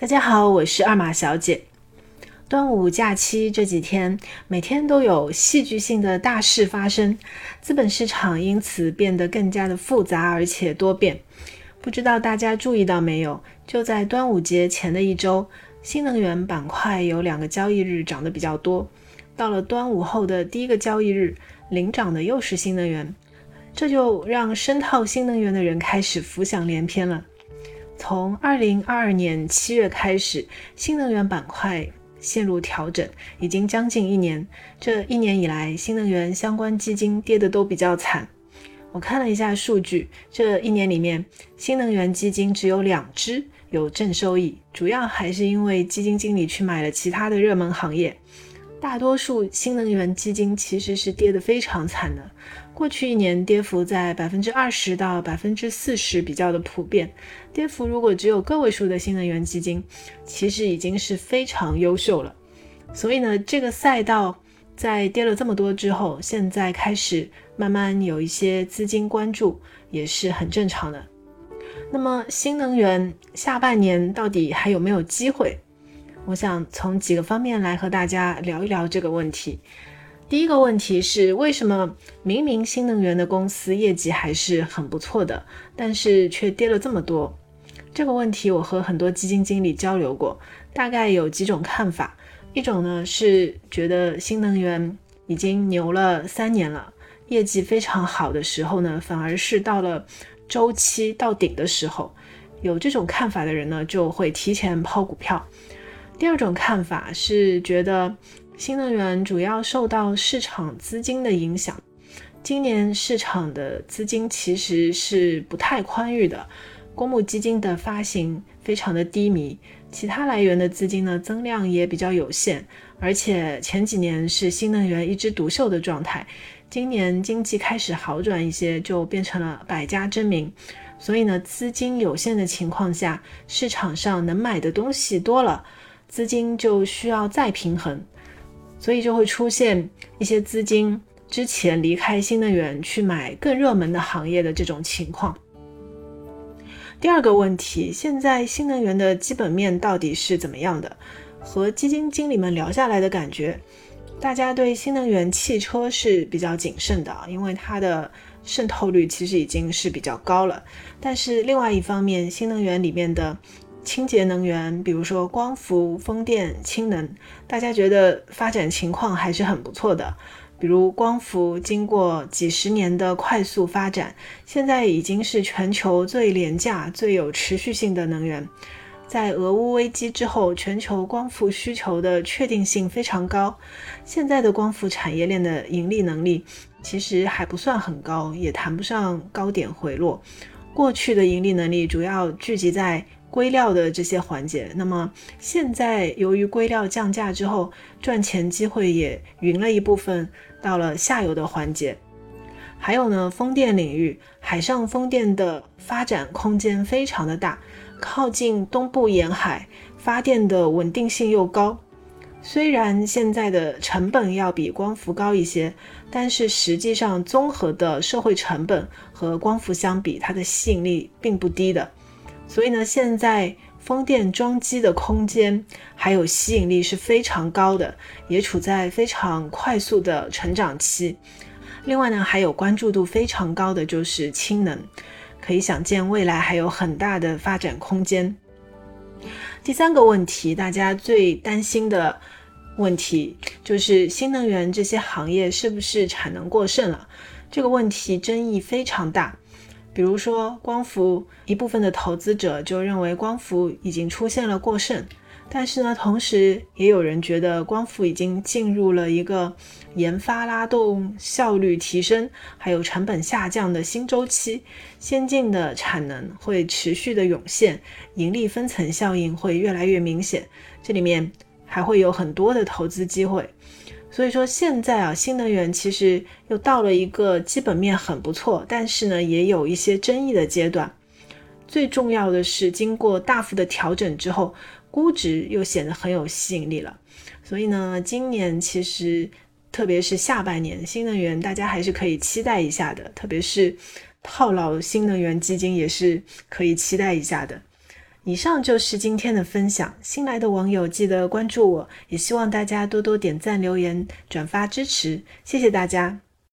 大家好，我是二马小姐。端午假期这几天，每天都有戏剧性的大事发生，资本市场因此变得更加的复杂而且多变。不知道大家注意到没有？就在端午节前的一周，新能源板块有两个交易日涨得比较多。到了端午后的第一个交易日，领涨的又是新能源，这就让深套新能源的人开始浮想联翩了。从二零二二年七月开始，新能源板块陷入调整，已经将近一年。这一年以来，新能源相关基金跌得都比较惨。我看了一下数据，这一年里面，新能源基金只有两只有正收益，主要还是因为基金经理去买了其他的热门行业。大多数新能源基金其实是跌得非常惨的，过去一年跌幅在百分之二十到百分之四十比较的普遍。跌幅如果只有个位数的新能源基金，其实已经是非常优秀了。所以呢，这个赛道在跌了这么多之后，现在开始慢慢有一些资金关注，也是很正常的。那么新能源下半年到底还有没有机会？我想从几个方面来和大家聊一聊这个问题。第一个问题是，为什么明明新能源的公司业绩还是很不错的，但是却跌了这么多？这个问题我和很多基金经理交流过，大概有几种看法。一种呢是觉得新能源已经牛了三年了，业绩非常好的时候呢，反而是到了周期到顶的时候，有这种看法的人呢，就会提前抛股票。第二种看法是觉得新能源主要受到市场资金的影响，今年市场的资金其实是不太宽裕的，公募基金的发行非常的低迷，其他来源的资金呢增量也比较有限，而且前几年是新能源一枝独秀的状态，今年经济开始好转一些，就变成了百家争鸣，所以呢资金有限的情况下，市场上能买的东西多了。资金就需要再平衡，所以就会出现一些资金之前离开新能源去买更热门的行业的这种情况。第二个问题，现在新能源的基本面到底是怎么样的？和基金经理们聊下来的感觉，大家对新能源汽车是比较谨慎的，因为它的渗透率其实已经是比较高了。但是另外一方面，新能源里面的清洁能源，比如说光伏、风电、氢能，大家觉得发展情况还是很不错的。比如光伏，经过几十年的快速发展，现在已经是全球最廉价、最有持续性的能源。在俄乌危机之后，全球光伏需求的确定性非常高。现在的光伏产业链的盈利能力其实还不算很高，也谈不上高点回落。过去的盈利能力主要聚集在。硅料的这些环节，那么现在由于硅料降价之后，赚钱机会也匀了一部分到了下游的环节。还有呢，风电领域，海上风电的发展空间非常的大，靠近东部沿海，发电的稳定性又高。虽然现在的成本要比光伏高一些，但是实际上综合的社会成本和光伏相比，它的吸引力并不低的。所以呢，现在风电装机的空间还有吸引力是非常高的，也处在非常快速的成长期。另外呢，还有关注度非常高的就是氢能，可以想见未来还有很大的发展空间。第三个问题，大家最担心的问题就是新能源这些行业是不是产能过剩了？这个问题争议非常大。比如说光伏，一部分的投资者就认为光伏已经出现了过剩，但是呢，同时也有人觉得光伏已经进入了一个研发拉动、效率提升，还有成本下降的新周期，先进的产能会持续的涌现，盈利分层效应会越来越明显，这里面还会有很多的投资机会。所以说现在啊，新能源其实又到了一个基本面很不错，但是呢也有一些争议的阶段。最重要的是，经过大幅的调整之后，估值又显得很有吸引力了。所以呢，今年其实特别是下半年，新能源大家还是可以期待一下的，特别是套牢新能源基金也是可以期待一下的。以上就是今天的分享。新来的网友记得关注我，也希望大家多多点赞、留言、转发支持，谢谢大家。